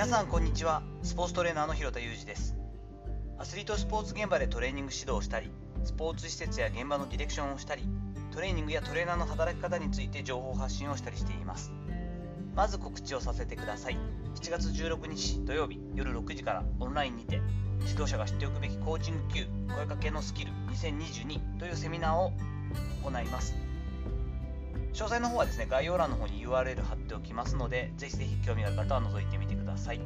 皆さんこんにちは。スポーツトレーナーの広田裕二です。アスリートスポーツ現場でトレーニング指導をしたりスポーツ施設や現場のディレクションをしたりトレーニングやトレーナーの働き方について情報発信をしたりしています。まず告知をさせてください。7月16日土曜日夜6時からオンラインにて指導者が知っておくべきコーチング級声かけのスキル2022というセミナーを行います。詳細の方はですね概要欄の方に URL 貼っておきますのでぜひぜひ興味がある方は覗いてみてください。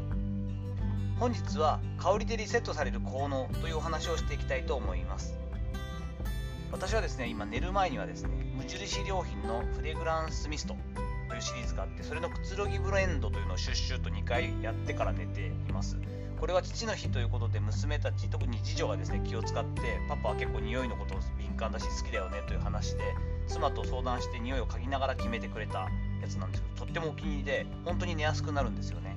本日は香りでリセットされる効能というお話をしていきたいと思います。私はですね今寝る前にはですね無印良品のフレグランスミストというシリーズがあってそれのくつろぎブレンドというのをシュッシュと2回やってから寝ています。これは父の日ということで娘たち特に次女がですね気を使ってパパは結構匂いのことを感だし好きだよねという話で妻と相談して匂いを嗅ぎながら決めてくれたやつなんですけどとってもお気に入りで本当に寝やすくなるんですよね。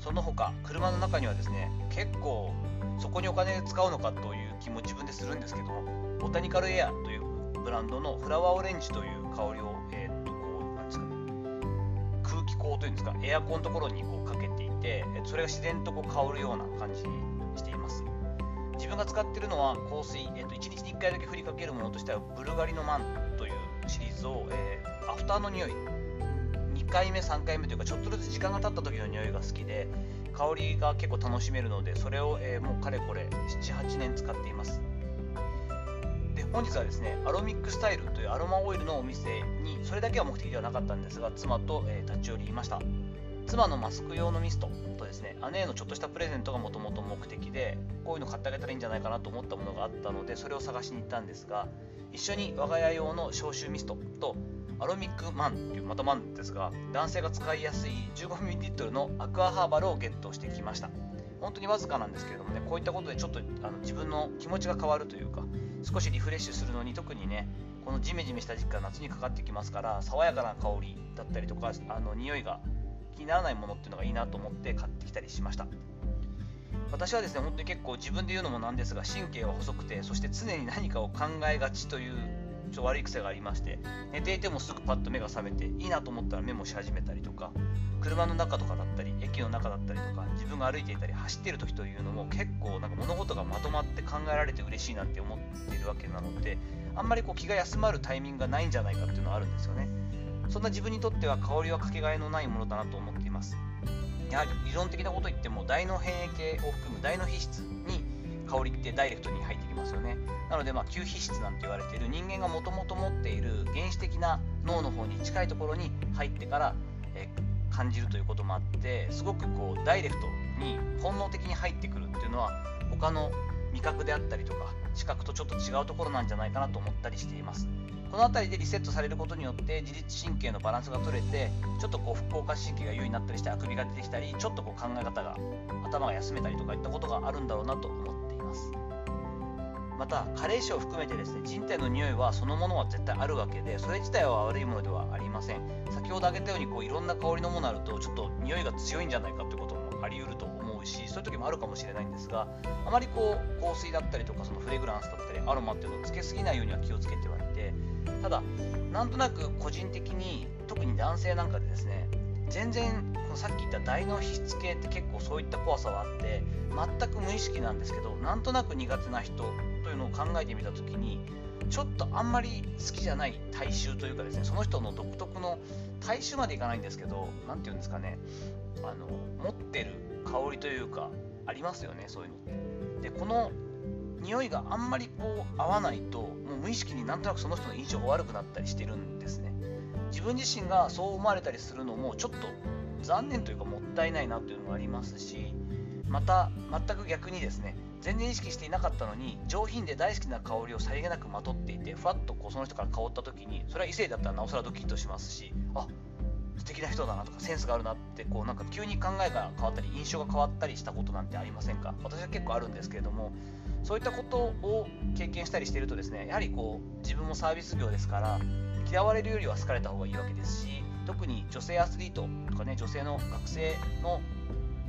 その他車の中にはですね結構そこにお金使うのかという気も自分でするんですけどもボタニカルエアというブランドのフラワーオレンジという香りを、えー、っとこうなんですかね空気口というんですかエアコンのところにこうかけていてそれが自然とこう香るような感じに自分が使ってるのは香水、えー、と1日に1回だけ振りかけるものとしてはブルガリのマンというシリーズを、えー、アフターの匂い。2回目3回目というかちょっとずつ時間が経った時の匂いが好きで香りが結構楽しめるのでそれを、えー、もうかれこれ78年使っています。で本日はですねアロミックスタイルというアロマオイルのお店にそれだけは目的ではなかったんですが妻と、えー、立ち寄りました。妻のマスク用のミストとですね姉へのちょっとしたプレゼントがもともと目的でこういうの買ってあげたらいいんじゃないかなと思ったものがあったのでそれを探しに行ったんですが一緒に我が家用の消臭ミストとアロミックマンというまたマンですが男性が使いやすい 15ml のアクアハーバルをゲットしてきました。本当にわずかなんですけれどもねこういったことでちょっとあの自分の気持ちが変わるというか少しリフレッシュするのに特にねこのジメジメした時期が夏にかかってきますから爽やかな香りだったりとかあの匂いがにならないものっていうのがいいなと思って買ってきたりしました。私はですね本当に結構自分で言うのもなんですが神経が細くてそして常に何かを考えがちというちょ悪い癖がありまして寝ていてもすぐパッと目が覚めていいなと思ったらメモし始めたりとか車の中とかだったり駅の中だったりとか自分が歩いていたり走ってる時というのも結構なんか物事がまとまって考えられて嬉しいなって思っているわけなのであんまりこう気が休まるタイミングがないんじゃないかっていうのはあるんですよね。そんな自分にとっては香りはかけがえのないものだなと思っています。やはり理論的なこと言っても大脳変異系を含む大脳皮質に香りってダイレクトに入ってきますよね。なのでまあ吸皮質なんて言われている人間がもともと持っている原始的な脳の方に近いところに入ってから、え、感じるということもあってすごくこうダイレクトに本能的に入ってくるっていうのは他の味覚であったりとか視覚とちょっと違うところなんじゃないかなと思ったりしています。この辺りでリセットされることによって自律神経のバランスが取れてちょっとこう副交感神経が優位になったりしてあくびが出てきたりちょっとこう考え方が頭が休めたりとかいったことがあるんだろうなと思っています。また加齢臭を含めてですね人体の匂いはそのものは絶対あるわけでそれ自体は悪いものではありません。先ほど挙げたようにこういろんな香りのものあるとちょっと匂いが強いんじゃないかということもあり得ると思うしそういう時もあるかもしれないんですがあまりこう香水だったりとかそのフレグランスだったりアロマっていうのをつけすぎないようには気をつけてはいてただなんとなく個人的に特に男性なんかでですね全然このさっき言った大脳皮質系って結構そういった怖さはあって全く無意識なんですけどなんとなく苦手な人というのを考えてみた時にちょっとあんまり好きじゃない体臭というかですねその人の独特の体臭までいかないんですけど何て言うんですかねあの持ってる香りというかありますよねそういうの。ってでこの匂いがあんまりこう合わないともう無意識になんとなくその人の印象が悪くなったりしてるんですね。自分自身がそう思われたりするのもちょっと残念というかもったいないなというのがありますしまた全く逆にですね全然意識していなかったのに上品で大好きな香りをさりげなくまとっていてふわっとこうその人から香った時にそれは異性だったらなおさらドキッとしますしあ素敵な人だなとかセンスがあるなってこうなんか急に考えが変わったり印象が変わったりしたことなんてありませんか？私は結構あるんですけれどもそういったことを経験したりしているとですねやはりこう自分もサービス業ですから嫌われるよりは好かれた方がいいわけですし特に女性アスリートとかね女性の学生の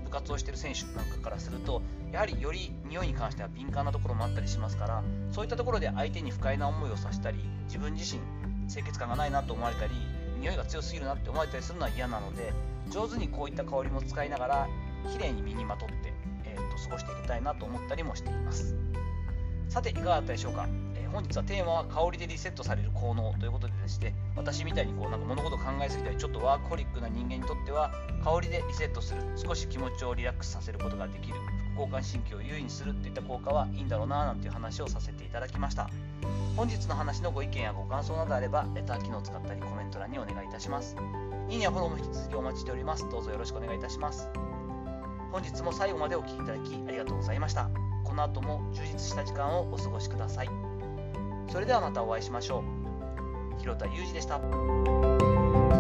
部活をしている選手なんかからするとやはりより匂いに関しては敏感なところもあったりしますからそういったところで相手に不快な思いをさせたり自分自身清潔感がないなと思われたり匂いが強すぎるなって思われたりするのは嫌なので上手にこういった香りも使いながら綺麗に身にまとって、えー、と過ごしていきたいなと思ったりもしています。さていかがだったでしょうか、えー、本日はテーマは香りでリセットされる効能ということででして私みたいにこうなんか物事を考えすぎたりちょっとワークホリックな人間にとっては香りでリセットする少し気持ちをリラックスさせることができる交感神経を優位にするといった効果はいいんだろうななんていう話をさせていただきました。本日の話のご意見やご感想などあればレター機能を使ったりコメント欄にお願いいたします。いいねやフォローも引き続きお待ちしております。どうぞよろしくお願いいたします。本日も最後までお聴きいただきありがとうございました。この後も充実した時間をお過ごしください。それではまたお会いしましょう。広田裕二でした。